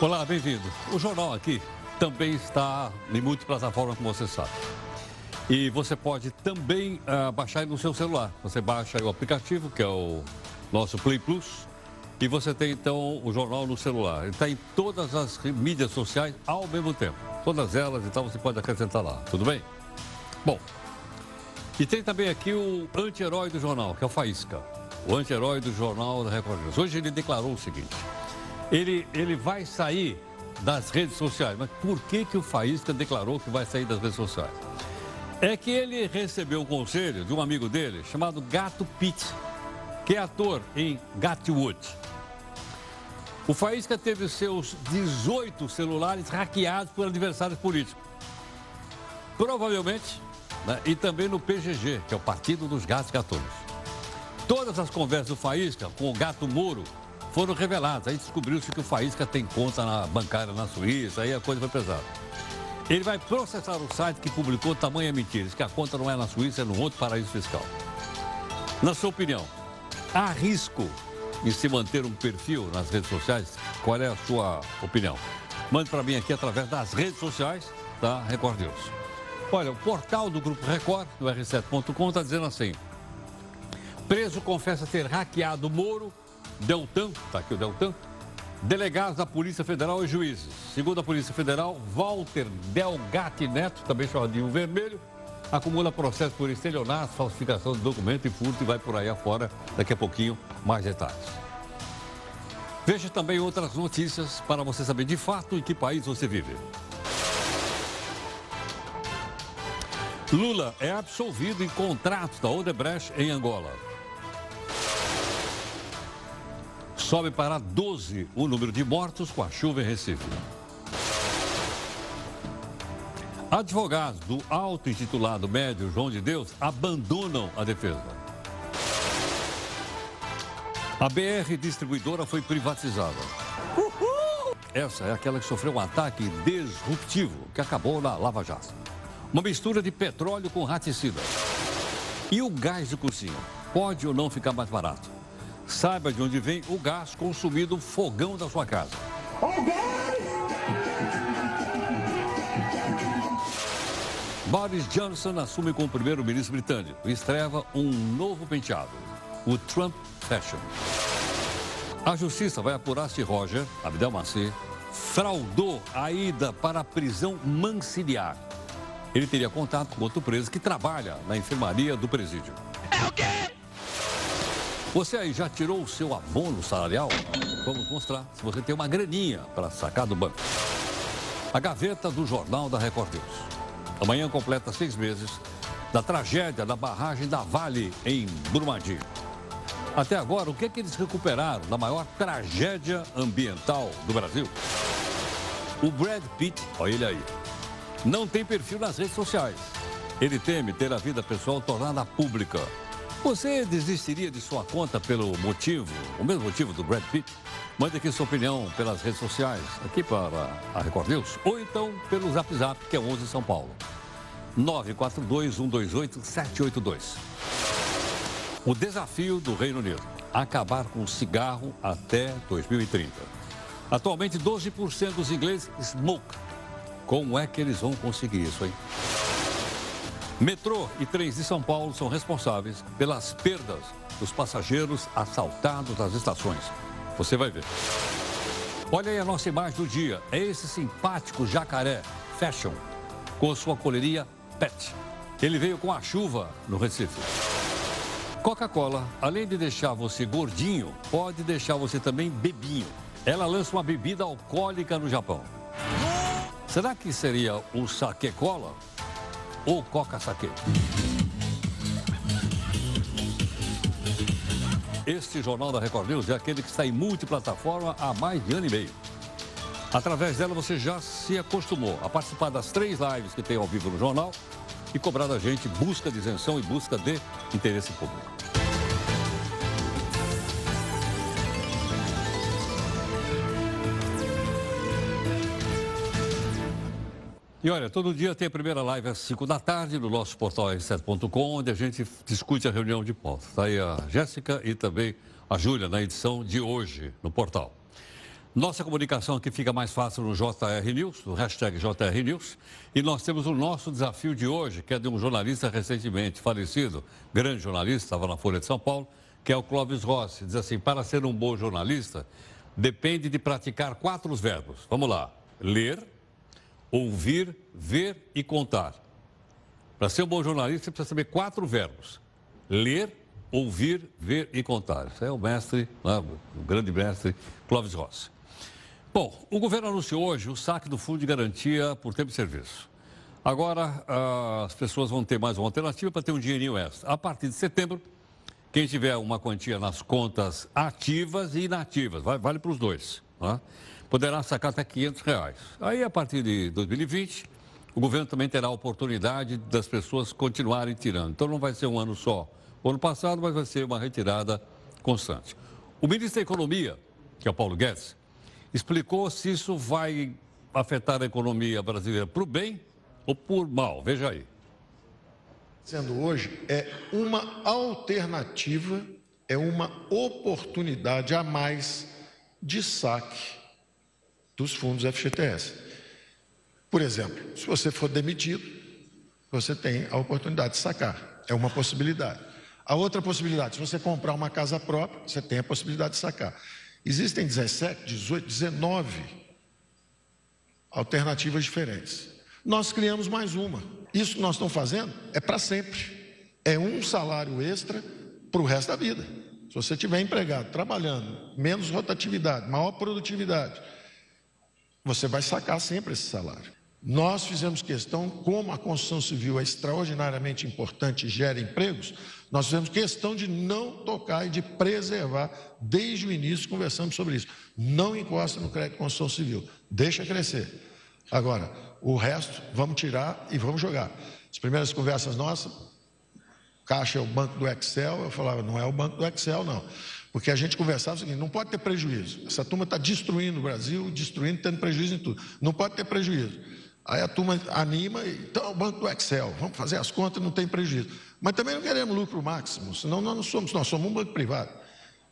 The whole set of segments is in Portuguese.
Olá, bem-vindo. O jornal aqui também está em multiplataforma, como você sabe. E você pode também uh, baixar no seu celular. Você baixa o aplicativo, que é o nosso Play Plus, e você tem então o jornal no celular. Ele está em todas as mídias sociais ao mesmo tempo. Todas elas, então você pode acrescentar lá. Tudo bem? Bom, e tem também aqui o anti-herói do jornal, que é o Faísca. O anti-herói do jornal da Record News. Hoje ele declarou o seguinte: ele, ele vai sair das redes sociais. Mas por que, que o Faísca declarou que vai sair das redes sociais? É que ele recebeu um conselho de um amigo dele chamado Gato Pitt, que é ator em Gatwood. O Faísca teve seus 18 celulares hackeados por adversários políticos. Provavelmente, né, e também no PGG, que é o Partido dos Gatos Gatunos. Todas as conversas do Faísca com o Gato Moro foram reveladas. Aí descobriu-se que o Faísca tem conta na bancária na Suíça, aí a coisa foi pesada. Ele vai processar o site que publicou tamanha mentira, que a conta não é na Suíça, é no outro paraíso fiscal. Na sua opinião, há risco em se manter um perfil nas redes sociais? Qual é a sua opinião? Mande para mim aqui através das redes sociais da Record News. Olha, o portal do Grupo Record, do R7.com, está dizendo assim. Preso confessa ter hackeado Moro, Deltan, está aqui o Deltan, delegados da Polícia Federal e juízes. Segundo a Polícia Federal, Walter Delgatti Neto, também chamado de um vermelho, acumula processo por estelionato, falsificação de documento e furto e vai por aí afora. Daqui a pouquinho, mais detalhes. Veja também outras notícias para você saber de fato em que país você vive. Lula é absolvido em contrato da Odebrecht em Angola. Sobe para 12 o número de mortos com a chuva em Recife. Advogados do auto-intitulado médio João de Deus abandonam a defesa. A BR distribuidora foi privatizada. Essa é aquela que sofreu um ataque disruptivo que acabou na Lava Jato. Uma mistura de petróleo com raticida. E o gás de cozinha? Pode ou não ficar mais barato? Saiba de onde vem o gás consumido no fogão da sua casa. Boris Johnson assume como primeiro-ministro britânico e estreva um novo penteado, o Trump Fashion. A justiça vai apurar se Roger Abdelmaci fraudou a ida para a prisão manciliar. Ele teria contato com outro preso que trabalha na enfermaria do presídio. É o quê? Você aí já tirou o seu abono salarial? Vamos mostrar se você tem uma graninha para sacar do banco. A gaveta do Jornal da Record News. Amanhã completa seis meses da tragédia da barragem da Vale em Brumadinho. Até agora, o que, é que eles recuperaram da maior tragédia ambiental do Brasil? O Brad Pitt, olha ele aí, não tem perfil nas redes sociais. Ele teme ter a vida pessoal tornada pública. Você desistiria de sua conta pelo motivo, o mesmo motivo do Brad Pitt? Mande aqui sua opinião pelas redes sociais, aqui para a Record News, ou então pelo Zap Zap, que é 11 São Paulo. 942-128-782. O desafio do Reino Unido, acabar com o cigarro até 2030. Atualmente, 12% dos ingleses smoke. Como é que eles vão conseguir isso, hein? Metrô e trens de São Paulo são responsáveis pelas perdas dos passageiros assaltados nas estações. Você vai ver. Olha aí a nossa imagem do dia. É esse simpático jacaré fashion com sua coleria pet. Ele veio com a chuva no Recife. Coca-Cola, além de deixar você gordinho, pode deixar você também bebinho. Ela lança uma bebida alcoólica no Japão. Será que seria o sake cola ou coca sake? Este Jornal da Record News é aquele que está em multiplataforma há mais de ano e meio. Através dela você já se acostumou a participar das três lives que tem ao vivo no jornal e cobrar da gente busca de isenção e busca de interesse público. E olha, todo dia tem a primeira live às 5 da tarde no nosso portal r7.com, onde a gente discute a reunião de pauta. Está aí a Jéssica e também a Júlia na edição de hoje no portal. Nossa comunicação aqui fica mais fácil no JR News, no hashtag JR News. E nós temos o nosso desafio de hoje, que é de um jornalista recentemente falecido, grande jornalista, estava na Folha de São Paulo, que é o Clóvis Rossi. Diz assim: para ser um bom jornalista, depende de praticar quatro verbos. Vamos lá: ler, ouvir, ver e contar. Para ser um bom jornalista, você precisa saber quatro verbos: ler, ouvir, ver e contar. Isso é o mestre, né, o grande mestre Clóvis Rossi. Bom, o governo anunciou hoje o saque do Fundo de Garantia por tempo de serviço. Agora, ah, as pessoas vão ter mais uma alternativa para ter um dinheirinho extra. A partir de setembro, quem tiver uma quantia nas contas ativas e inativas, vale para os dois, né? Poderá sacar até 500 reais. Aí, a partir de 2020, o governo também terá a oportunidade das pessoas continuarem tirando. Então, não vai ser um ano só o ano passado, mas vai ser uma retirada constante. O ministro da Economia, que é o Paulo Guedes, explicou se isso vai afetar a economia brasileira para o bem ou por mal. Veja aí. Sendo hoje é uma alternativa, é uma oportunidade a mais de saque dos fundos FGTS. Por exemplo, se você for demitido, você tem a oportunidade de sacar. É uma possibilidade. A outra possibilidade, se você comprar uma casa própria, você tem a possibilidade de sacar. Existem 17, 18, 19 alternativas diferentes. Nós criamos mais uma. Isso que nós estamos fazendo é para sempre. É um salário extra para o resto da vida. Se você tiver empregado, trabalhando, menos rotatividade, maior produtividade, você vai sacar sempre esse salário. Nós fizemos questão, como a construção civil é extraordinariamente importante e gera empregos, nós fizemos questão de não tocar e de preservar, desde o início conversamos sobre isso. Não encosta no crédito de construção civil, deixa crescer. Agora, o resto, vamos tirar e vamos jogar. As primeiras conversas nossas, Caixa é o banco do Excel, eu falava, não é o banco do Excel, não. Porque a gente conversava o seguinte: não pode ter prejuízo. Essa turma está destruindo o Brasil, destruindo, tendo prejuízo em tudo. Não pode ter prejuízo. Aí a turma anima, então é o banco do Excel, vamos fazer as contas, não tem prejuízo. Mas também não queremos lucro máximo, senão nós não somos, nós somos um banco privado.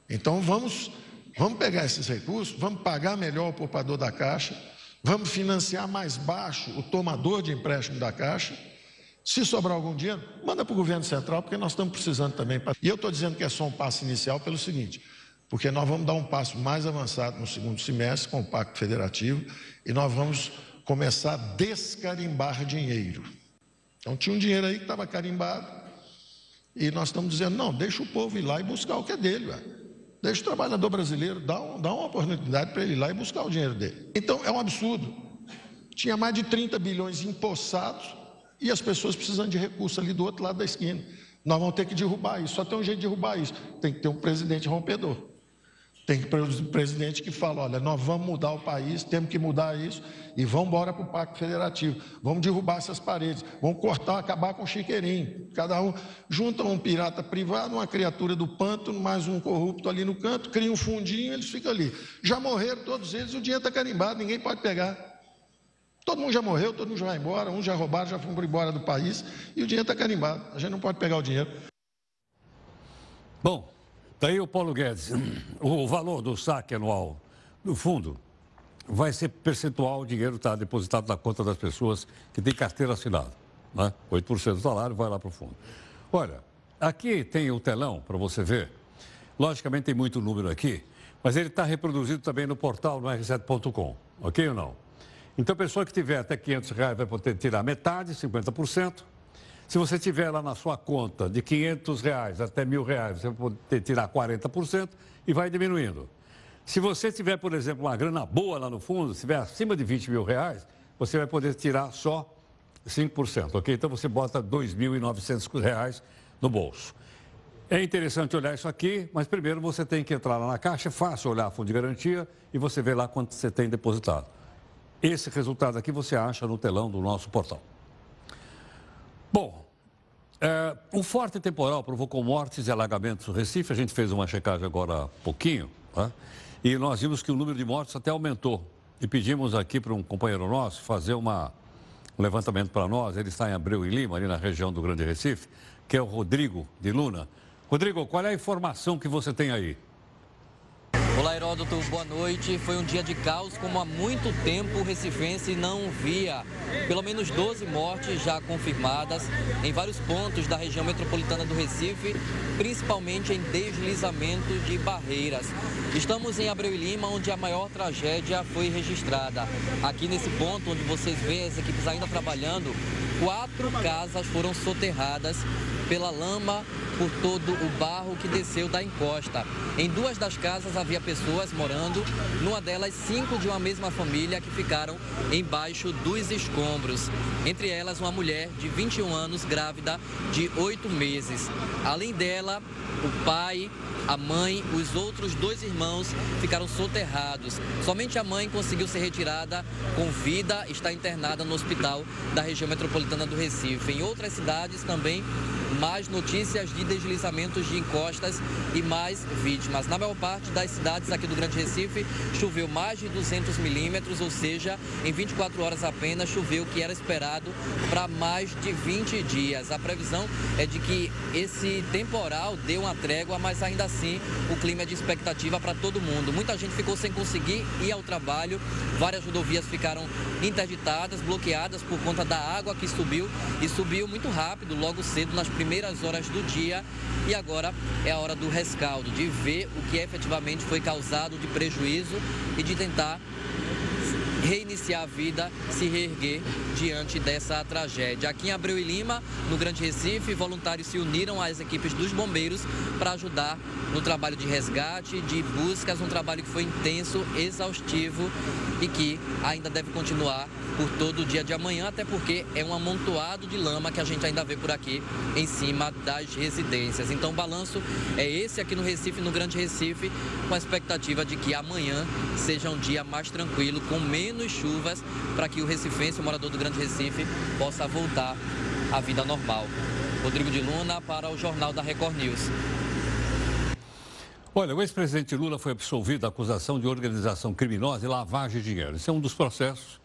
Então vamos, vamos pegar esses recursos, vamos pagar melhor o poupador da Caixa, vamos financiar mais baixo o tomador de empréstimo da Caixa. Se sobrar algum dinheiro, manda para o governo central, porque nós estamos precisando também. E eu estou dizendo que é só um passo inicial pelo seguinte, porque nós vamos dar um passo mais avançado no segundo semestre com o Pacto Federativo e nós vamos começar a descarimbar dinheiro. Então tinha um dinheiro aí que estava carimbado, e nós estamos dizendo, não, deixa o povo ir lá e buscar o que é dele, ué. deixa o trabalhador brasileiro, dá, um, dá uma oportunidade para ele ir lá e buscar o dinheiro dele. Então é um absurdo. Tinha mais de 30 bilhões empossados e as pessoas precisando de recursos ali do outro lado da esquina. Nós vamos ter que derrubar isso. Só tem um jeito de derrubar isso. Tem que ter um presidente rompedor. Tem que ter um presidente que fala: olha, nós vamos mudar o país, temos que mudar isso e vamos embora para o Pacto Federativo. Vamos derrubar essas paredes, vamos cortar, acabar com o chiqueirinho. Cada um junta um pirata privado, uma criatura do pântano, mais um corrupto ali no canto, cria um fundinho, eles ficam ali. Já morreram todos eles, o dinheiro está carimbado, ninguém pode pegar. Todo mundo já morreu, todo mundo já vai embora, uns já roubaram, já foram embora do país e o dinheiro está carimbado. A gente não pode pegar o dinheiro. Bom, Daí o Paulo Guedes, o valor do saque anual do fundo vai ser percentual, o dinheiro está depositado na conta das pessoas que têm carteira assinada. Né? 8% do salário vai lá para o fundo. Olha, aqui tem o telão para você ver. Logicamente tem muito número aqui, mas ele está reproduzido também no portal no r7.com, ok ou não? Então a pessoa que tiver até 500 reais vai poder tirar metade, 50%. Se você tiver lá na sua conta de 500 reais até mil reais, você vai poder tirar 40% e vai diminuindo. Se você tiver, por exemplo, uma grana boa lá no fundo, se tiver acima de 20 mil reais, você vai poder tirar só 5%, ok? Então você bota 2.900 reais no bolso. É interessante olhar isso aqui, mas primeiro você tem que entrar lá na caixa, é fácil olhar fundo de garantia e você vê lá quanto você tem depositado. Esse resultado aqui você acha no telão do nosso portal. Bom, é, o forte temporal provocou mortes e alagamentos no Recife. A gente fez uma checagem agora há pouquinho, tá? e nós vimos que o número de mortes até aumentou. E pedimos aqui para um companheiro nosso fazer uma, um levantamento para nós. Ele está em Abreu e Lima, ali na região do Grande Recife, que é o Rodrigo de Luna. Rodrigo, qual é a informação que você tem aí? Olá, Heródoto, boa noite. Foi um dia de caos, como há muito tempo o Recifense não via. Pelo menos 12 mortes já confirmadas em vários pontos da região metropolitana do Recife, principalmente em deslizamento de barreiras. Estamos em Abreu e Lima, onde a maior tragédia foi registrada. Aqui nesse ponto, onde vocês veem as equipes ainda trabalhando, quatro casas foram soterradas pela lama por todo o barro que desceu da encosta. Em duas das casas havia pessoas morando, numa delas cinco de uma mesma família que ficaram embaixo dos escombros. Entre elas uma mulher de 21 anos grávida de oito meses. Além dela, o pai, a mãe, os outros dois irmãos ficaram soterrados. Somente a mãe conseguiu ser retirada com vida, está internada no hospital da região metropolitana do Recife. Em outras cidades também mais notícias de deslizamentos de encostas e mais vítimas. Na maior parte das cidades aqui do Grande Recife, choveu mais de 200 milímetros, ou seja, em 24 horas apenas choveu o que era esperado para mais de 20 dias. A previsão é de que esse temporal dê uma trégua, mas ainda assim o clima é de expectativa para todo mundo. Muita gente ficou sem conseguir ir ao trabalho, várias rodovias ficaram interditadas, bloqueadas por conta da água que subiu e subiu muito rápido, logo cedo nas primeiras horas do dia. E agora é a hora do rescaldo, de ver o que efetivamente foi causado de prejuízo e de tentar reiniciar a vida, se reerguer diante dessa tragédia. Aqui em Abreu e Lima, no Grande Recife, voluntários se uniram às equipes dos bombeiros para ajudar no trabalho de resgate, de buscas, um trabalho que foi intenso, exaustivo e que ainda deve continuar por todo o dia de amanhã, até porque é um amontoado de lama que a gente ainda vê por aqui em cima das residências. Então o balanço é esse aqui no Recife, no Grande Recife, com a expectativa de que amanhã seja um dia mais tranquilo, com menos chuvas, para que o recifense, o morador do Grande Recife, possa voltar à vida normal. Rodrigo de Luna para o Jornal da Record News. Olha, o ex-presidente Lula foi absolvido da acusação de organização criminosa e lavagem de dinheiro. Esse é um dos processos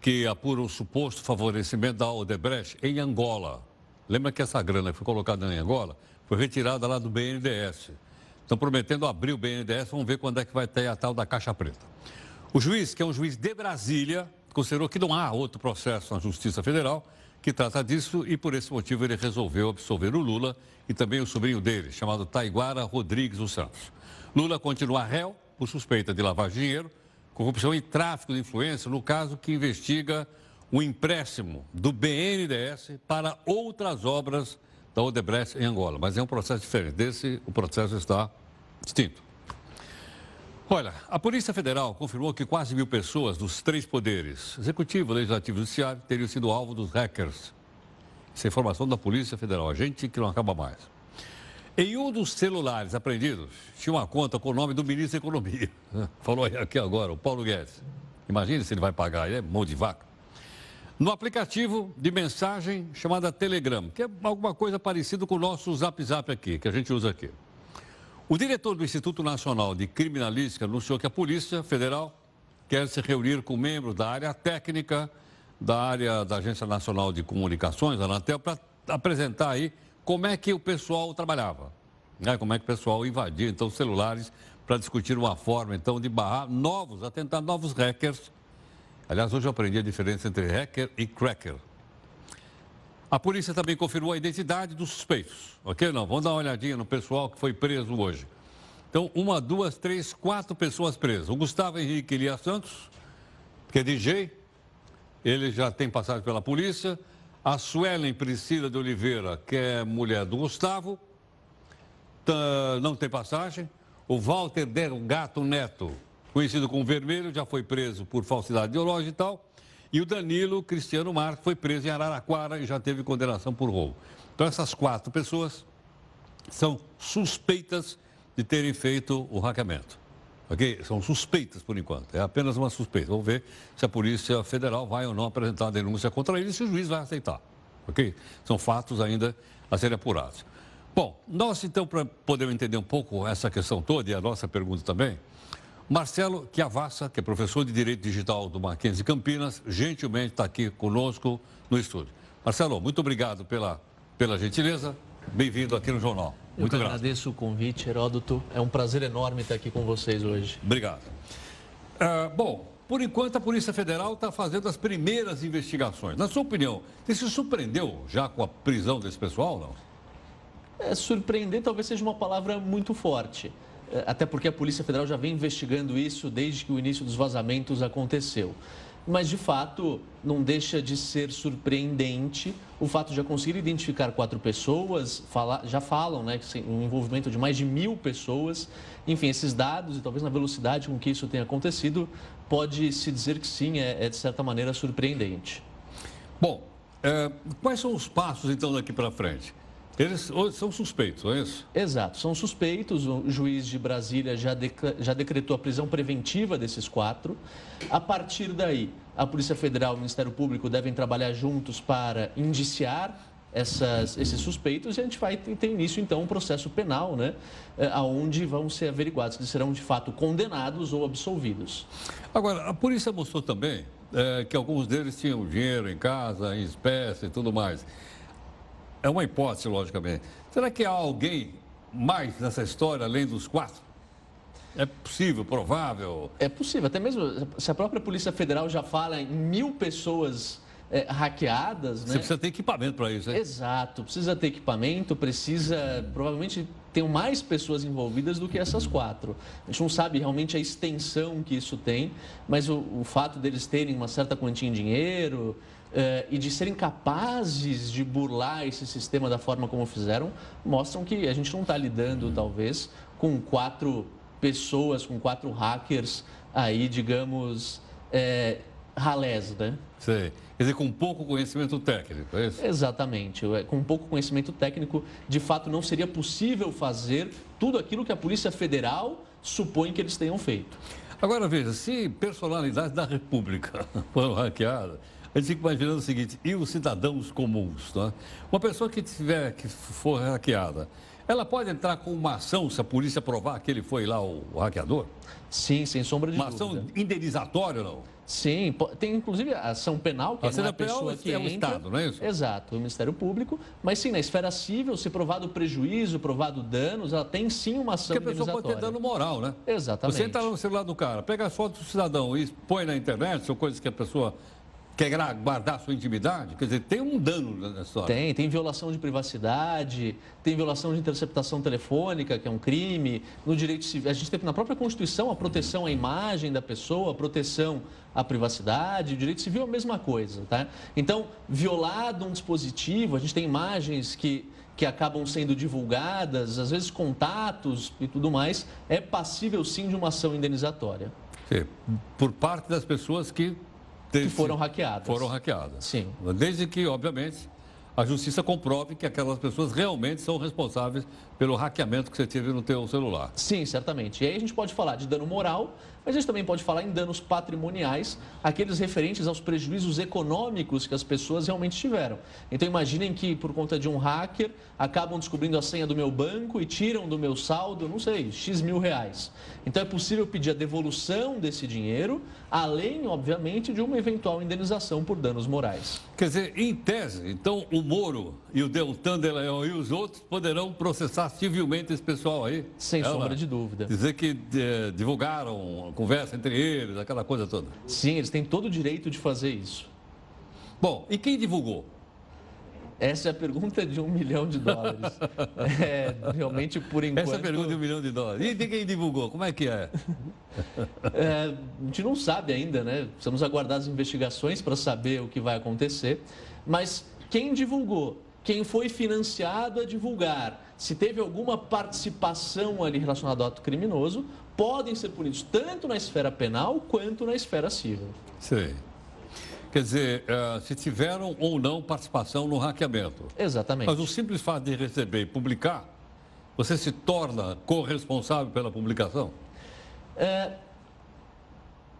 que apura o suposto favorecimento da Odebrecht em Angola. Lembra que essa grana que foi colocada em Angola foi retirada lá do BNDES. Estão prometendo abrir o BNDES, vamos ver quando é que vai ter a tal da Caixa Preta. O juiz, que é um juiz de Brasília, considerou que não há outro processo na Justiça Federal que trata disso e por esse motivo ele resolveu absolver o Lula e também o sobrinho dele, chamado Taiguara Rodrigues dos Santos. Lula continua réu por suspeita de lavar dinheiro, corrupção e tráfico de influência, no caso que investiga o empréstimo do BNDES para outras obras da Odebrecht em Angola. Mas é um processo diferente. Desse, o processo está distinto. Olha, a Polícia Federal confirmou que quase mil pessoas dos três poderes, executivo, legislativo e judiciário, teriam sido alvo dos hackers. Essa é informação da Polícia Federal, gente que não acaba mais. Em um dos celulares apreendidos, tinha uma conta com o nome do ministro da Economia. Falou aqui agora, o Paulo Guedes. Imagine se ele vai pagar, ele é mão de vaca. No aplicativo de mensagem chamada Telegram, que é alguma coisa parecida com o nosso Zap Zap aqui, que a gente usa aqui. O diretor do Instituto Nacional de Criminalística anunciou que a Polícia Federal quer se reunir com membros da área técnica, da área da Agência Nacional de Comunicações, a Anatel, para apresentar aí como é que o pessoal trabalhava, né? como é que o pessoal invadia então celulares para discutir uma forma então de barrar novos, atentar novos hackers. Aliás, hoje eu aprendi a diferença entre hacker e cracker. A polícia também confirmou a identidade dos suspeitos, ok? Não, vamos dar uma olhadinha no pessoal que foi preso hoje. Então, uma, duas, três, quatro pessoas presas. O Gustavo Henrique Elias Santos, que é DJ, ele já tem passagem pela polícia. A Suelen Priscila de Oliveira, que é mulher do Gustavo, não tem passagem. O Walter Delgato Neto, conhecido como Vermelho, já foi preso por falsidade ideológica e tal. E o Danilo Cristiano Marques foi preso em Araraquara e já teve condenação por roubo. Então, essas quatro pessoas são suspeitas de terem feito o hackeamento. Ok? São suspeitas por enquanto. É apenas uma suspeita. Vamos ver se a Polícia Federal vai ou não apresentar denúncia contra eles e se o juiz vai aceitar. Ok? São fatos ainda a serem apurados. Bom, nós então, para poder entender um pouco essa questão toda e a nossa pergunta também, Marcelo Chiavassa, que é professor de Direito Digital do Mackenzie Campinas, gentilmente está aqui conosco no estúdio. Marcelo, muito obrigado pela, pela gentileza. bem-vindo aqui no Jornal. Muito Eu agradeço o convite, Heródoto. É um prazer enorme estar aqui com vocês hoje. Obrigado. Uh, bom, por enquanto a Polícia Federal está fazendo as primeiras investigações. Na sua opinião, você se surpreendeu já com a prisão desse pessoal, não? É, surpreender talvez seja uma palavra muito forte. É, até porque a Polícia Federal já vem investigando isso desde que o início dos vazamentos aconteceu mas de fato não deixa de ser surpreendente o fato de já conseguir identificar quatro pessoas, fala, já falam, né, um envolvimento de mais de mil pessoas. Enfim, esses dados e talvez na velocidade com que isso tenha acontecido, pode se dizer que sim, é, é de certa maneira surpreendente. Bom, é, quais são os passos então daqui para frente? Eles são suspeitos, não é isso? Exato, são suspeitos. O juiz de Brasília já, já decretou a prisão preventiva desses quatro. A partir daí, a Polícia Federal e o Ministério Público devem trabalhar juntos para indiciar essas, esses suspeitos e a gente vai ter início, então, um processo penal, né? É, Onde vão ser averiguados se serão, de fato, condenados ou absolvidos. Agora, a polícia mostrou também é, que alguns deles tinham dinheiro em casa, em espécie e tudo mais. É uma hipótese, logicamente. Será que há alguém mais nessa história além dos quatro? É possível, provável? É possível, até mesmo se a própria Polícia Federal já fala em mil pessoas é, hackeadas. Né? Você precisa ter equipamento para isso, hein? Exato, precisa ter equipamento, precisa. Provavelmente tem mais pessoas envolvidas do que essas quatro. A gente não sabe realmente a extensão que isso tem, mas o, o fato deles terem uma certa quantia em dinheiro uh, e de serem capazes de burlar esse sistema da forma como fizeram, mostram que a gente não está lidando, talvez, com quatro pessoas, com quatro hackers aí, digamos, é, ralés, né? Sei. Quer dizer, com pouco conhecimento técnico, é isso? Exatamente. Com pouco conhecimento técnico, de fato, não seria possível fazer tudo aquilo que a Polícia Federal supõe que eles tenham feito. Agora, veja, se personalidades da República foram hackeadas, gente fica imaginando o seguinte, e os cidadãos comuns, né? Uma pessoa que tiver, que for hackeada, ela pode entrar com uma ação se a polícia provar que ele foi lá o, o hackeador? Sim, sem sombra de uma dúvida. Uma ação indenizatória ou não? Sim, tem inclusive a ação penal, que a é uma pessoa que é o Estado, não é isso? Exato, o Ministério Público. Mas sim, na esfera civil, se provado prejuízo, provado danos, ela tem sim uma ação Porque a pessoa pode ter dano moral, né? Exatamente. Você entra no celular do cara, pega as fotos do cidadão e põe na internet, são coisas que a pessoa quer guardar sua intimidade? Quer dizer, tem um dano nessa história. Tem, tem violação de privacidade, tem violação de interceptação telefônica, que é um crime, no direito civil. A gente tem na própria Constituição a proteção à imagem da pessoa, a proteção à privacidade, o direito civil é a mesma coisa, tá? Então, violado um dispositivo, a gente tem imagens que que acabam sendo divulgadas, às vezes contatos e tudo mais, é passível sim de uma ação indenizatória. Sim, por parte das pessoas que que foram hackeadas. Foram hackeadas. Sim. Desde que, obviamente, a justiça comprove que aquelas pessoas realmente são responsáveis pelo hackeamento que você teve no teu celular. Sim, certamente. E aí a gente pode falar de dano moral, mas a gente também pode falar em danos patrimoniais, aqueles referentes aos prejuízos econômicos que as pessoas realmente tiveram. Então imaginem que por conta de um hacker acabam descobrindo a senha do meu banco e tiram do meu saldo, não sei, X mil reais. Então é possível pedir a devolução desse dinheiro, além, obviamente, de uma eventual indenização por danos morais. Quer dizer, em tese, então o Moro e o Deltan de Leão e os outros poderão processar civilmente esse pessoal aí? Sem Ela, sombra de dúvida. Dizer que eh, divulgaram conversa entre eles, aquela coisa toda. Sim, eles têm todo o direito de fazer isso. Bom, e quem divulgou? Essa é a pergunta de um milhão de dólares. É, realmente, por enquanto... Essa é a pergunta de um milhão de dólares. E de quem divulgou? Como é que é? é a gente não sabe ainda, né? Precisamos aguardar as investigações para saber o que vai acontecer. Mas quem divulgou? Quem foi financiado a divulgar? Se teve alguma participação ali relacionada ao ato criminoso, podem ser punidos tanto na esfera penal quanto na esfera civil. Sim. Quer dizer, uh, se tiveram ou não participação no hackeamento. Exatamente. Mas o simples fato de receber e publicar, você se torna corresponsável pela publicação? É,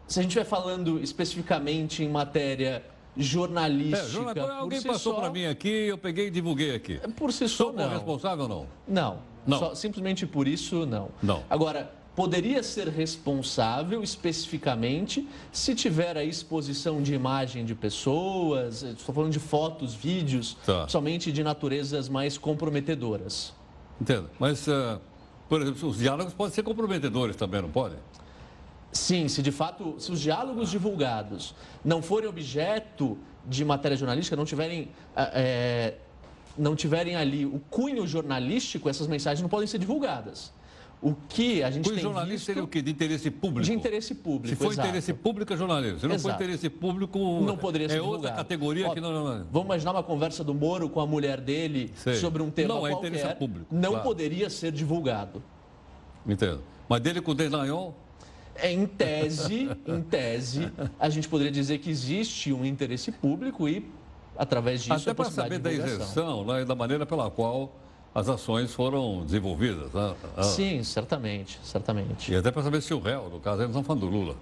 se a gente vai falando especificamente em matéria jornalística. É, jornal, alguém si passou só... para mim aqui, eu peguei e divulguei aqui. Por si só, Sou não. responsável ou não? Não. Não. Só, simplesmente por isso, não. Não. Agora, poderia ser responsável especificamente se tiver a exposição de imagem de pessoas, estou falando de fotos, vídeos, tá. somente de naturezas mais comprometedoras. Entendo. Mas, uh, por exemplo, os diálogos podem ser comprometedores também, não podem? Sim, se de fato, se os diálogos divulgados não forem objeto de matéria jornalística, não tiverem, é, não tiverem ali o cunho jornalístico, essas mensagens não podem ser divulgadas. O que a gente Cunho tem jornalista visto... seria o quê? De interesse público? De interesse público, Se for exato. interesse público, é jornalismo. Se não exato. for interesse público, não poderia ser é divulgado. outra categoria Ó, que não, não... Vamos imaginar uma conversa do Moro com a mulher dele Sei. sobre um tema não, qualquer. Não, é interesse público. Não claro. poderia ser divulgado. Entendo. Mas dele com o Deslagnol... É, em tese, em tese, a gente poderia dizer que existe um interesse público e, através disso, Até para saber da isenção, né, da maneira pela qual as ações foram desenvolvidas. Né? Ah. Sim, certamente, certamente. E até para saber se o réu, no caso, eles estão falando do Lula,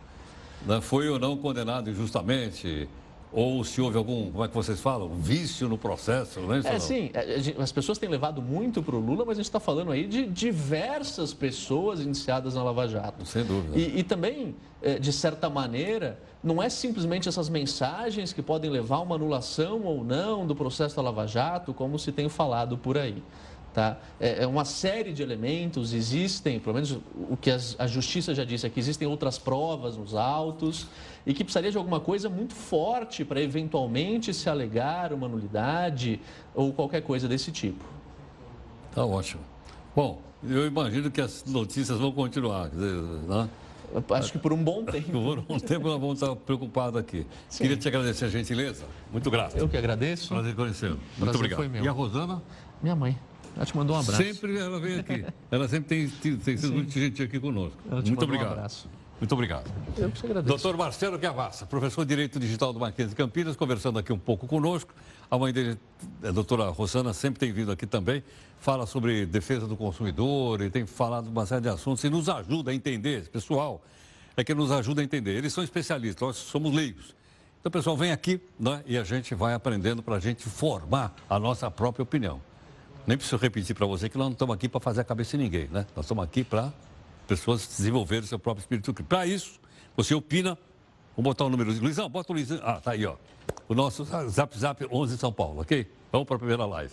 né, foi ou não condenado injustamente, ou se houve algum, como é que vocês falam, vício no processo, não é isso? É, sim. É, as pessoas têm levado muito para o Lula, mas a gente está falando aí de diversas pessoas iniciadas na Lava Jato. Sem dúvida. E, e também, é, de certa maneira, não é simplesmente essas mensagens que podem levar a uma anulação ou não do processo da Lava Jato, como se tem falado por aí. Tá? É, é uma série de elementos, existem, pelo menos o que a justiça já disse aqui, existem outras provas nos autos e que precisaria de alguma coisa muito forte para eventualmente se alegar uma nulidade ou qualquer coisa desse tipo. Tá ótimo. Bom, eu imagino que as notícias vão continuar, né? Acho que por um bom tempo. por um tempo nós vamos estar preocupados aqui. Sim. Queria te agradecer a gentileza. Muito grato. Eu que agradeço. Prazer conhecê-lo. Muito obrigado. E a Rosana? Minha mãe. Ela te mandou um abraço. Sempre ela vem aqui. Ela sempre tem, tem sido muito gentil aqui conosco. muito obrigado. Um abraço. Muito obrigado. Eu que agradeço. Doutor Marcelo Gavassa, professor de Direito Digital do Marquês de Campinas, conversando aqui um pouco conosco. A mãe dele, a doutora Rosana, sempre tem vindo aqui também, fala sobre defesa do consumidor e tem falado uma série de assuntos e nos ajuda a entender, pessoal, é que nos ajuda a entender. Eles são especialistas, nós somos leigos. Então, pessoal, vem aqui né, e a gente vai aprendendo para a gente formar a nossa própria opinião. Nem preciso repetir para você que nós não estamos aqui para fazer a cabeça de ninguém, né? Nós estamos aqui para pessoas desenvolverem o seu próprio espírito crítico. Para isso, você opina. Vamos botar o número. Luizão, bota o Luizão. Ah, tá aí, ó. O nosso Zap Zap 11 São Paulo, ok? Vamos para a primeira live.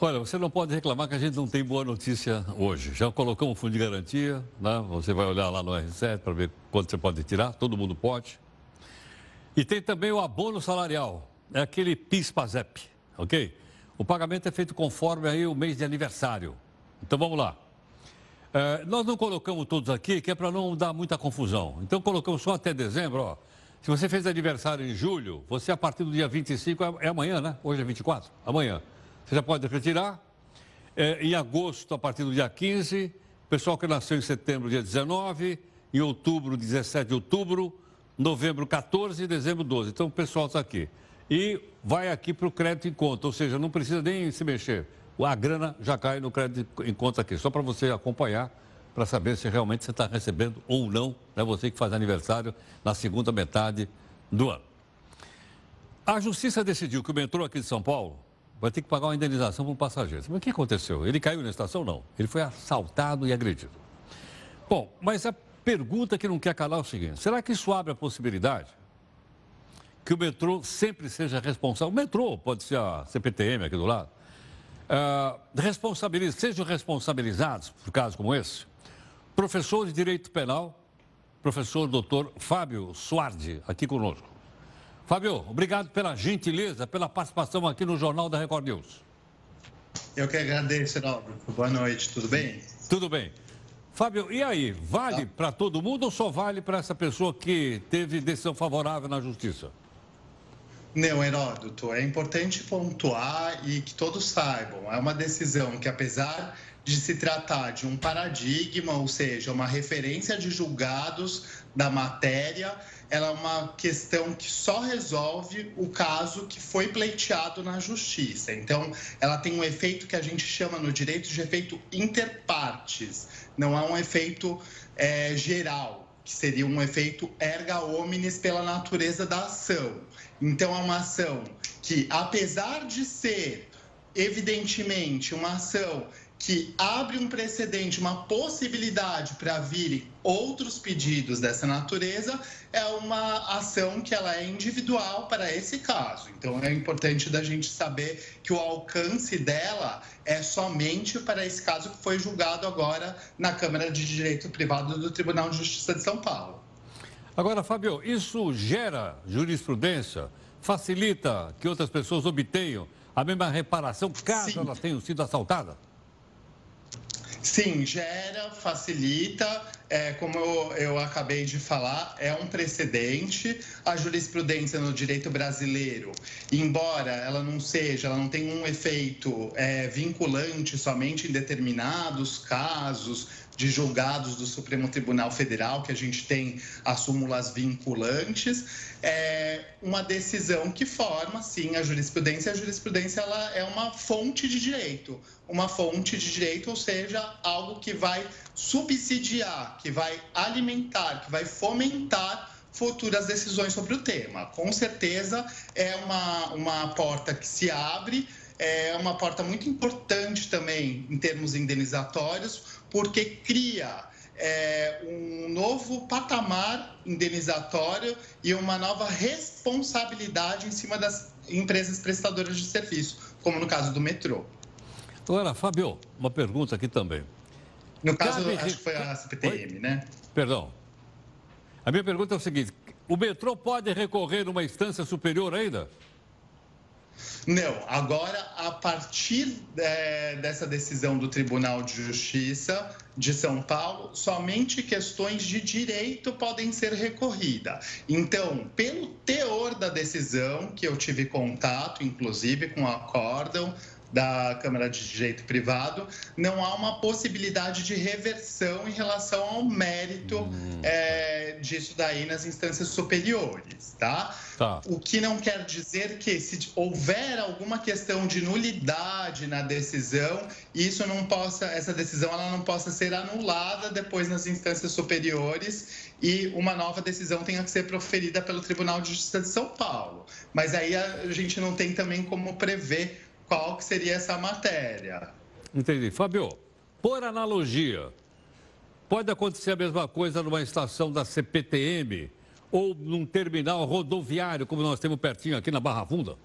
Olha, você não pode reclamar que a gente não tem boa notícia hoje. Já colocamos um fundo de garantia, né? Você vai olhar lá no R7 para ver quanto você pode tirar, todo mundo pode. E tem também o abono salarial, é aquele PIS-PASEP ok? O pagamento é feito conforme aí o mês de aniversário. Então vamos lá. É, nós não colocamos todos aqui, que é para não dar muita confusão. Então colocamos só até dezembro, ó. Se você fez aniversário em julho, você a partir do dia 25, é, é amanhã, né? Hoje é 24, amanhã. Você já pode retirar. É, em agosto, a partir do dia 15, pessoal que nasceu em setembro, dia 19, em outubro, 17 de outubro, novembro, 14 e dezembro, 12. Então o pessoal está aqui e vai aqui para o crédito em conta, ou seja, não precisa nem se mexer. A grana já cai no crédito em conta aqui, só para você acompanhar, para saber se realmente você está recebendo ou não, né? você que faz aniversário na segunda metade do ano. A justiça decidiu que o metrô aqui de São Paulo vai ter que pagar uma indenização para um passageiro. Mas o que aconteceu? Ele caiu na estação? Não. Ele foi assaltado e agredido. Bom, mas a pergunta que não quer calar é o seguinte: será que isso abre a possibilidade que o metrô sempre seja responsável. O metrô pode ser a CPTM aqui do lado. Uh, responsabiliz, sejam responsabilizados por casos como esse. Professor de Direito Penal, professor doutor Fábio Suardi, aqui conosco. Fábio, obrigado pela gentileza, pela participação aqui no Jornal da Record News. Eu que agradeço, Heraldo. Boa noite, tudo bem? Tudo bem. Fábio, e aí, vale tá. para todo mundo ou só vale para essa pessoa que teve decisão favorável na justiça? Não, Heródoto, é importante pontuar e que todos saibam, é uma decisão que, apesar de se tratar de um paradigma, ou seja, uma referência de julgados da matéria, ela é uma questão que só resolve o caso que foi pleiteado na justiça. Então, ela tem um efeito que a gente chama no direito de efeito interpartes, não é um efeito é, geral, que seria um efeito erga omnes pela natureza da ação. Então, é uma ação que, apesar de ser, evidentemente, uma ação que abre um precedente, uma possibilidade para virem outros pedidos dessa natureza, é uma ação que ela é individual para esse caso. Então é importante da gente saber que o alcance dela é somente para esse caso que foi julgado agora na Câmara de Direito Privado do Tribunal de Justiça de São Paulo. Agora, Fábio, isso gera jurisprudência, facilita que outras pessoas obtenham a mesma reparação caso Sim. elas tenham sido assaltadas? Sim, gera, facilita, é, como eu, eu, acabei de falar, é um precedente. A jurisprudência no direito brasileiro, embora ela não seja, ela não tenha um efeito é, vinculante somente em determinados casos, de julgados do Supremo Tribunal Federal, que a gente tem as súmulas vinculantes, é uma decisão que forma, sim, a jurisprudência. A jurisprudência ela é uma fonte de direito, uma fonte de direito, ou seja, algo que vai subsidiar, que vai alimentar, que vai fomentar futuras decisões sobre o tema. Com certeza é uma, uma porta que se abre, é uma porta muito importante também em termos indenizatórios, porque cria é, um novo patamar indenizatório e uma nova responsabilidade em cima das empresas prestadoras de serviço, como no caso do metrô. Agora, Fábio, uma pergunta aqui também. No caso, Cabe... acho que foi a CPTM, Oi? né? Perdão. A minha pergunta é o seguinte: o metrô pode recorrer uma instância superior ainda? Não, agora, a partir é, dessa decisão do Tribunal de Justiça de São Paulo, somente questões de direito podem ser recorridas. Então, pelo teor da decisão, que eu tive contato, inclusive, com o acórdão, da Câmara de Direito Privado, não há uma possibilidade de reversão em relação ao mérito hum. é, disso daí nas instâncias superiores, tá? tá? O que não quer dizer que se houver alguma questão de nulidade na decisão, isso não possa, essa decisão ela não possa ser anulada depois nas instâncias superiores e uma nova decisão tenha que ser proferida pelo Tribunal de Justiça de São Paulo. Mas aí a gente não tem também como prever qual que seria essa matéria. Entendi. Fabio, por analogia, pode acontecer a mesma coisa numa estação da CPTM ou num terminal rodoviário, como nós temos pertinho aqui na Barra Funda?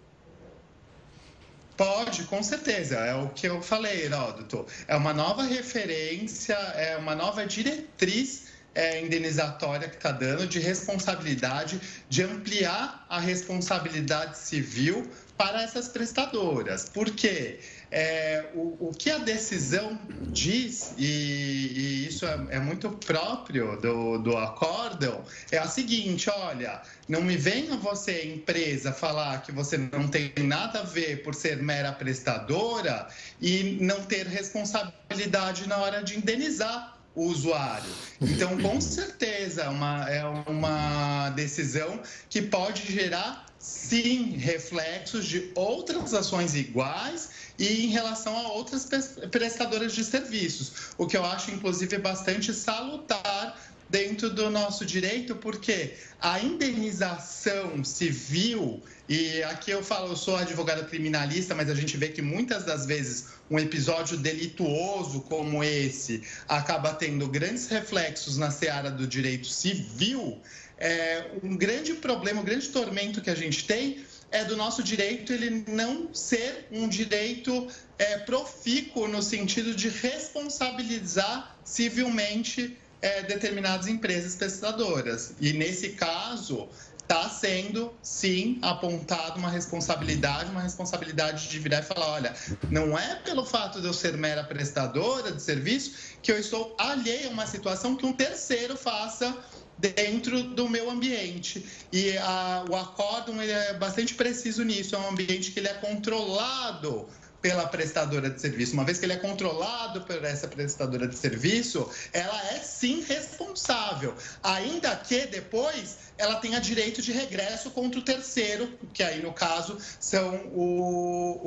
Pode, com certeza. É o que eu falei, Heródoto. É uma nova referência, é uma nova diretriz é, indenizatória que está dando de responsabilidade, de ampliar a responsabilidade civil para essas prestadoras. Por quê? É, o, o, que a decisão diz, e, e isso é, é, muito próprio do, do acórdão, é a seguinte: olha, não me venha você, empresa, falar que você não tem nada a ver por ser mera prestadora e não ter responsabilidade na hora de indenizar o usuário. Então, com certeza, é uma, é uma decisão que pode gerar sim reflexos de outras ações iguais e em relação a outras prestadoras de serviços, o que eu acho inclusive bastante salutar dentro do nosso direito, porque a indenização civil, e aqui eu falo, eu sou advogado criminalista, mas a gente vê que muitas das vezes um episódio delituoso como esse acaba tendo grandes reflexos na seara do direito civil é, um grande problema, um grande tormento que a gente tem é do nosso direito ele não ser um direito é, profícuo no sentido de responsabilizar civilmente é, determinadas empresas prestadoras. E nesse caso, está sendo, sim, apontado uma responsabilidade, uma responsabilidade de virar e falar: olha, não é pelo fato de eu ser mera prestadora de serviço que eu estou alheia a uma situação que um terceiro faça dentro do meu ambiente. E a, o acórdão é bastante preciso nisso, é um ambiente que ele é controlado pela prestadora de serviço. Uma vez que ele é controlado por essa prestadora de serviço, ela é sim responsável, ainda que depois ela tenha direito de regresso contra o terceiro, que aí no caso são o,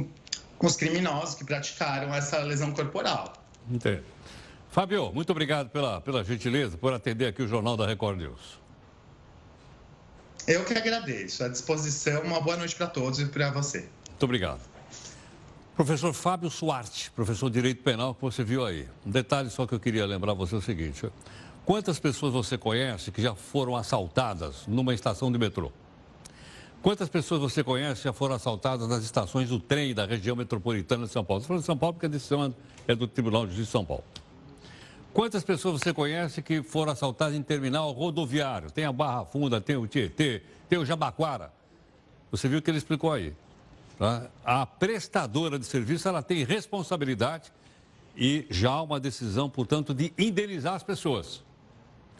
o, os criminosos que praticaram essa lesão corporal. Entendo. Fábio, muito obrigado pela, pela gentileza, por atender aqui o Jornal da Record News. Eu que agradeço. À disposição, uma boa noite para todos e para você. Muito obrigado. Professor Fábio Suarte, professor de Direito Penal, que você viu aí. Um detalhe só que eu queria lembrar você é o seguinte: quantas pessoas você conhece que já foram assaltadas numa estação de metrô? Quantas pessoas você conhece que já foram assaltadas nas estações do trem da região metropolitana de São Paulo? Estou falando de São Paulo porque a decisão é do Tribunal de Justiça de São Paulo. Quantas pessoas você conhece que foram assaltadas em terminal rodoviário? Tem a Barra Funda, tem o Tietê, tem o Jabaquara. Você viu o que ele explicou aí. Tá? A prestadora de serviço ela tem responsabilidade e já há uma decisão, portanto, de indenizar as pessoas.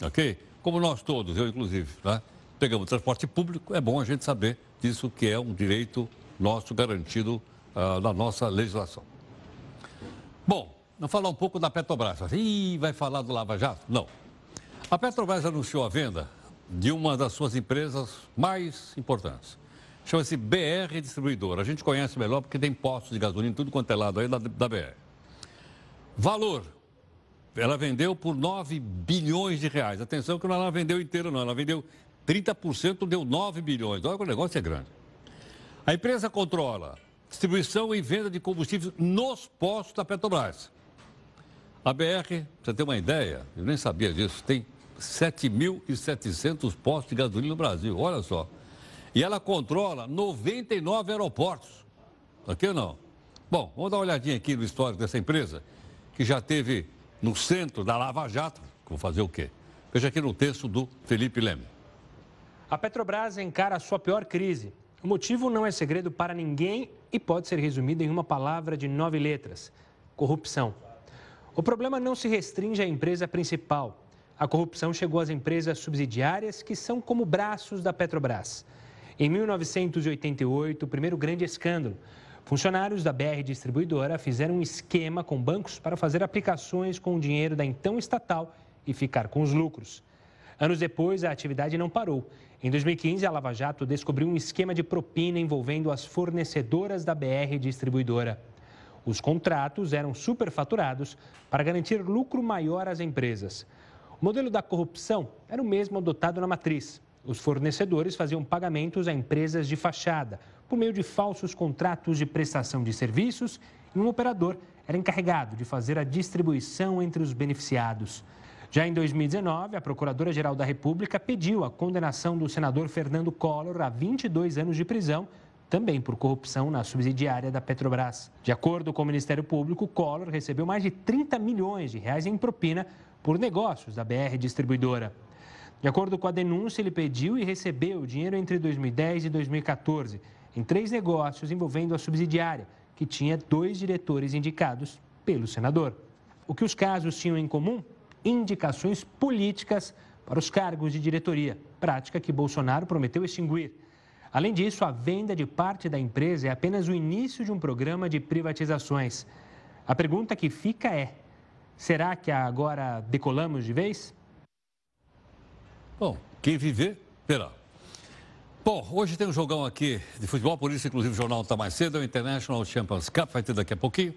Ok? Como nós todos, eu inclusive, tá? pegamos transporte público, é bom a gente saber disso que é um direito nosso garantido uh, na nossa legislação. Bom, vamos falar um pouco da Petrobras. Ih, vai falar do Lava Jato? Não. A Petrobras anunciou a venda de uma das suas empresas mais importantes, Chama-se BR Distribuidora. A gente conhece melhor porque tem postos de gasolina, tudo quanto é lado aí da, da BR. Valor. Ela vendeu por 9 bilhões de reais. Atenção que não ela vendeu inteiro, não. Ela vendeu 30%, deu 9 bilhões. Olha que o negócio é grande. A empresa controla distribuição e venda de combustíveis nos postos da Petrobras. A BR, pra você ter uma ideia, eu nem sabia disso, tem 7.700 postos de gasolina no Brasil. Olha só. E ela controla 99 aeroportos. Aqui não? Bom, vamos dar uma olhadinha aqui no histórico dessa empresa, que já teve no centro da Lava Jato. Vou fazer o quê? Veja aqui no texto do Felipe Leme. A Petrobras encara a sua pior crise. O motivo não é segredo para ninguém e pode ser resumido em uma palavra de nove letras: corrupção. O problema não se restringe à empresa principal. A corrupção chegou às empresas subsidiárias, que são como braços da Petrobras. Em 1988, o primeiro grande escândalo. Funcionários da BR Distribuidora fizeram um esquema com bancos para fazer aplicações com o dinheiro da então estatal e ficar com os lucros. Anos depois, a atividade não parou. Em 2015, a Lava Jato descobriu um esquema de propina envolvendo as fornecedoras da BR Distribuidora. Os contratos eram superfaturados para garantir lucro maior às empresas. O modelo da corrupção era o mesmo adotado na matriz. Os fornecedores faziam pagamentos a empresas de fachada por meio de falsos contratos de prestação de serviços e um operador era encarregado de fazer a distribuição entre os beneficiados. Já em 2019, a Procuradora-Geral da República pediu a condenação do senador Fernando Collor a 22 anos de prisão, também por corrupção na subsidiária da Petrobras. De acordo com o Ministério Público, Collor recebeu mais de 30 milhões de reais em propina por negócios da BR Distribuidora. De acordo com a denúncia, ele pediu e recebeu dinheiro entre 2010 e 2014 em três negócios envolvendo a subsidiária, que tinha dois diretores indicados pelo senador. O que os casos tinham em comum? Indicações políticas para os cargos de diretoria, prática que Bolsonaro prometeu extinguir. Além disso, a venda de parte da empresa é apenas o início de um programa de privatizações. A pergunta que fica é: será que agora decolamos de vez? Bom, quem viver, verá. Bom, hoje tem um jogão aqui de futebol, por isso, inclusive, o jornal está mais cedo, é o International Champions Cup, vai ter daqui a pouquinho.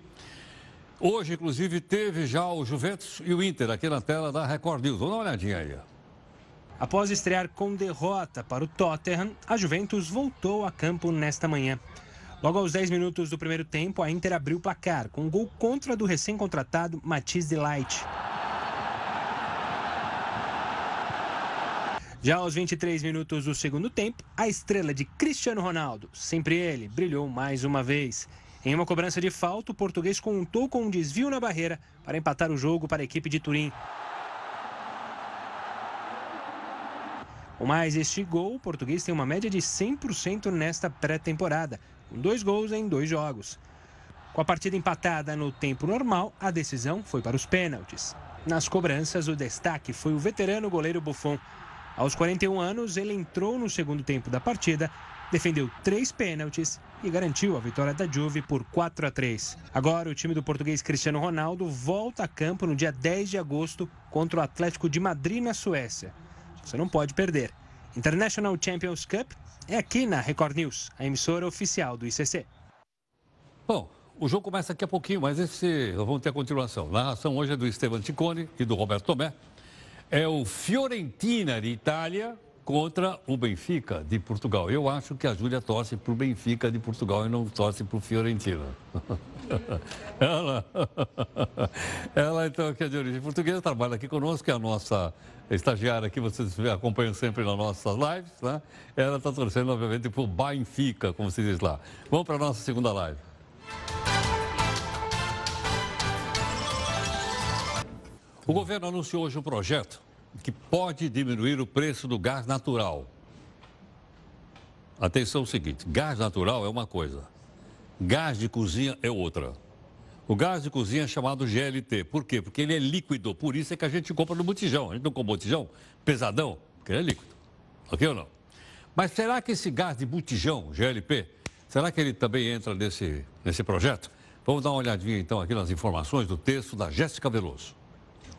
Hoje, inclusive, teve já o Juventus e o Inter aqui na tela da Record News. Vamos dar uma olhadinha aí. Após estrear com derrota para o Tottenham, a Juventus voltou a campo nesta manhã. Logo aos 10 minutos do primeiro tempo, a Inter abriu o placar com um gol contra do recém-contratado Matisse Delight. Já aos 23 minutos do segundo tempo, a estrela de Cristiano Ronaldo, sempre ele, brilhou mais uma vez. Em uma cobrança de falta, o português contou com um desvio na barreira para empatar o jogo para a equipe de Turim. Com mais este gol, o português tem uma média de 100% nesta pré-temporada, com dois gols em dois jogos. Com a partida empatada no tempo normal, a decisão foi para os pênaltis. Nas cobranças, o destaque foi o veterano goleiro Buffon, aos 41 anos, ele entrou no segundo tempo da partida, defendeu três pênaltis e garantiu a vitória da Juve por 4 a 3. Agora, o time do português Cristiano Ronaldo volta a campo no dia 10 de agosto contra o Atlético de Madrid na Suécia. Você não pode perder. International Champions Cup é aqui na Record News, a emissora oficial do ICC. Bom, o jogo começa daqui a pouquinho, mas esse vamos ter a continuação. A narração hoje é do Esteban Ticone e do Roberto Tomé é o Fiorentina de Itália contra o Benfica de Portugal. Eu acho que a Júlia torce para o Benfica de Portugal e não torce para o Fiorentina. ela, ela, então, que é de origem portuguesa, trabalha aqui conosco, é a nossa estagiária que vocês acompanham sempre nas nossas lives, né? Ela está torcendo, obviamente, para o Benfica, como se diz lá. Vamos para a nossa segunda live. O governo anunciou hoje um projeto que pode diminuir o preço do gás natural. Atenção é o seguinte, gás natural é uma coisa, gás de cozinha é outra. O gás de cozinha é chamado GLT. Por quê? Porque ele é líquido. Por isso é que a gente compra no botijão. A gente não compra botijão pesadão, porque ele é líquido. Ok ou não? Mas será que esse gás de botijão, GLP, será que ele também entra nesse, nesse projeto? Vamos dar uma olhadinha então aqui nas informações do texto da Jéssica Veloso.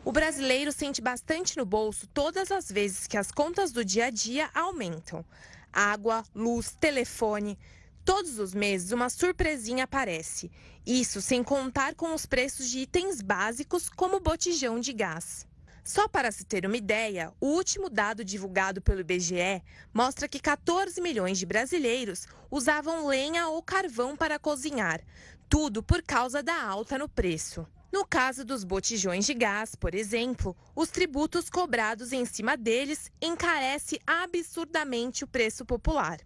O brasileiro sente bastante no bolso todas as vezes que as contas do dia a dia aumentam. Água, luz, telefone. Todos os meses uma surpresinha aparece. Isso sem contar com os preços de itens básicos como botijão de gás. Só para se ter uma ideia, o último dado divulgado pelo IBGE mostra que 14 milhões de brasileiros usavam lenha ou carvão para cozinhar, tudo por causa da alta no preço. No caso dos botijões de gás, por exemplo, os tributos cobrados em cima deles encarece absurdamente o preço popular.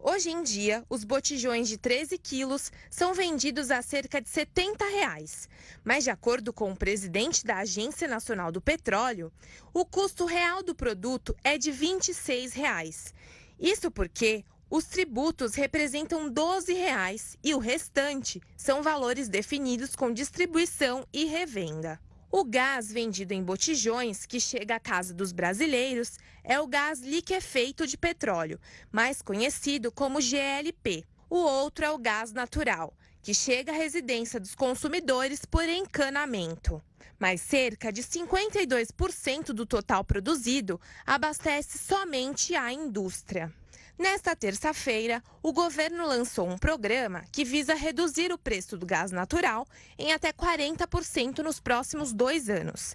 Hoje em dia, os botijões de 13 quilos são vendidos a cerca de 70 reais, mas de acordo com o presidente da Agência Nacional do Petróleo, o custo real do produto é de 26 reais. Isso porque os tributos representam 12 reais e o restante são valores definidos com distribuição e revenda. O gás vendido em botijões que chega à casa dos brasileiros é o gás liquefeito de petróleo, mais conhecido como GLP. O outro é o gás natural, que chega à residência dos consumidores por encanamento. Mas cerca de 52% do total produzido abastece somente a indústria. Nesta terça-feira, o governo lançou um programa que visa reduzir o preço do gás natural em até 40% nos próximos dois anos.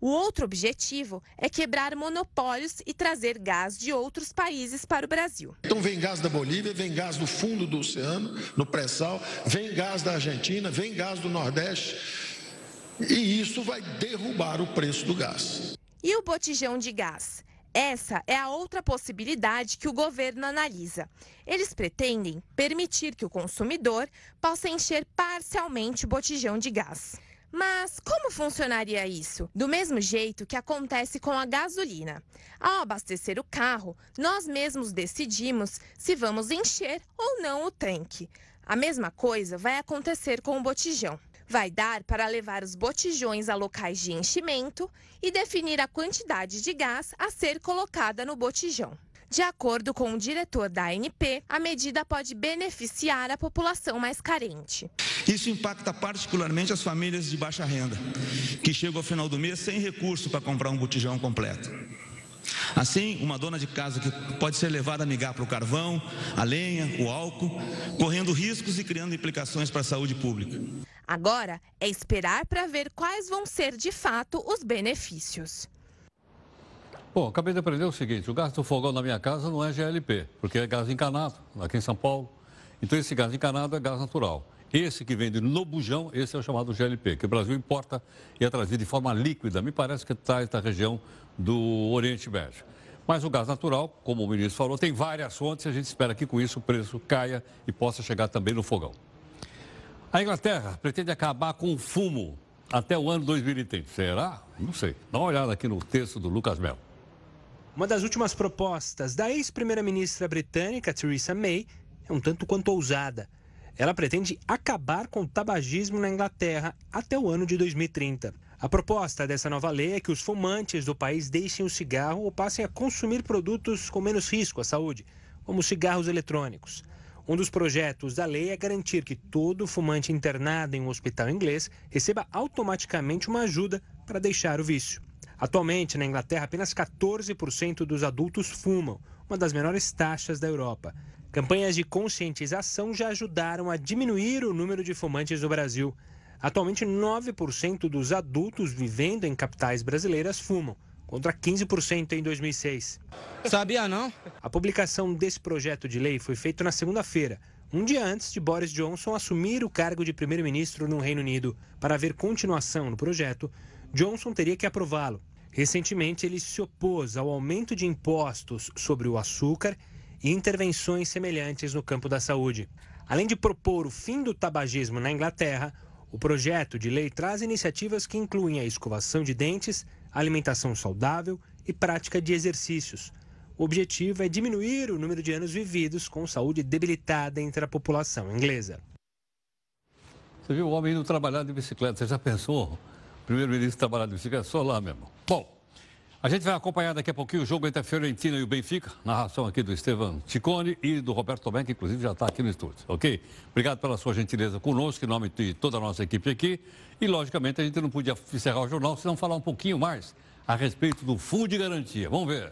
O outro objetivo é quebrar monopólios e trazer gás de outros países para o Brasil. Então vem gás da Bolívia, vem gás do fundo do oceano, no pré-sal, vem gás da Argentina, vem gás do Nordeste. E isso vai derrubar o preço do gás. E o botijão de gás? Essa é a outra possibilidade que o governo analisa. Eles pretendem permitir que o consumidor possa encher parcialmente o botijão de gás. Mas como funcionaria isso? Do mesmo jeito que acontece com a gasolina. Ao abastecer o carro, nós mesmos decidimos se vamos encher ou não o tanque. A mesma coisa vai acontecer com o botijão. Vai dar para levar os botijões a locais de enchimento e definir a quantidade de gás a ser colocada no botijão. De acordo com o diretor da ANP, a medida pode beneficiar a população mais carente. Isso impacta particularmente as famílias de baixa renda, que chegam ao final do mês sem recurso para comprar um botijão completo. Assim, uma dona de casa que pode ser levada a migrar para o carvão, a lenha, o álcool, correndo riscos e criando implicações para a saúde pública. Agora é esperar para ver quais vão ser de fato os benefícios. Bom, acabei de aprender o seguinte: o gás do fogão na minha casa não é GLP, porque é gás encanado, aqui em São Paulo. Então, esse gás encanado é gás natural. Esse que vende no bujão, esse é o chamado GLP, que o Brasil importa e é trazido de forma líquida. Me parece que traz da região do Oriente Médio. Mas o gás natural, como o ministro falou, tem várias fontes e a gente espera que com isso o preço caia e possa chegar também no fogão. A Inglaterra pretende acabar com o fumo até o ano 2030. Será? Não sei. Dá uma olhada aqui no texto do Lucas Mel. Uma das últimas propostas da ex-primeira-ministra britânica Theresa May é um tanto quanto ousada. Ela pretende acabar com o tabagismo na Inglaterra até o ano de 2030. A proposta dessa nova lei é que os fumantes do país deixem o cigarro ou passem a consumir produtos com menos risco à saúde, como cigarros eletrônicos. Um dos projetos da lei é garantir que todo fumante internado em um hospital inglês receba automaticamente uma ajuda para deixar o vício. Atualmente, na Inglaterra, apenas 14% dos adultos fumam, uma das menores taxas da Europa. Campanhas de conscientização já ajudaram a diminuir o número de fumantes no Brasil. Atualmente, 9% dos adultos vivendo em capitais brasileiras fumam, contra 15% em 2006. Sabia não? A publicação desse projeto de lei foi feita na segunda-feira, um dia antes de Boris Johnson assumir o cargo de primeiro-ministro no Reino Unido. Para haver continuação no projeto, Johnson teria que aprová-lo. Recentemente, ele se opôs ao aumento de impostos sobre o açúcar e intervenções semelhantes no campo da saúde. Além de propor o fim do tabagismo na Inglaterra, o projeto de lei traz iniciativas que incluem a escovação de dentes, alimentação saudável e prática de exercícios. O objetivo é diminuir o número de anos vividos com saúde debilitada entre a população inglesa. Você viu o homem indo trabalhar de bicicleta. Você já pensou? Primeiro-ministro trabalhar de bicicleta? Só lá mesmo. Bom, a gente vai acompanhar daqui a pouquinho o jogo entre a Fiorentina e o Benfica. Narração aqui do Estevam Ticone e do Roberto Tomé, que inclusive já está aqui no estúdio, ok? Obrigado pela sua gentileza conosco, em nome de toda a nossa equipe aqui. E, logicamente, a gente não podia encerrar o jornal se não falar um pouquinho mais a respeito do Fundo de Garantia. Vamos ver.